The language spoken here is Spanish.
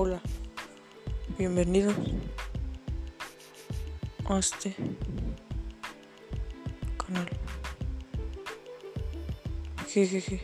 Hola, bienvenidos a este canal. Jejeje.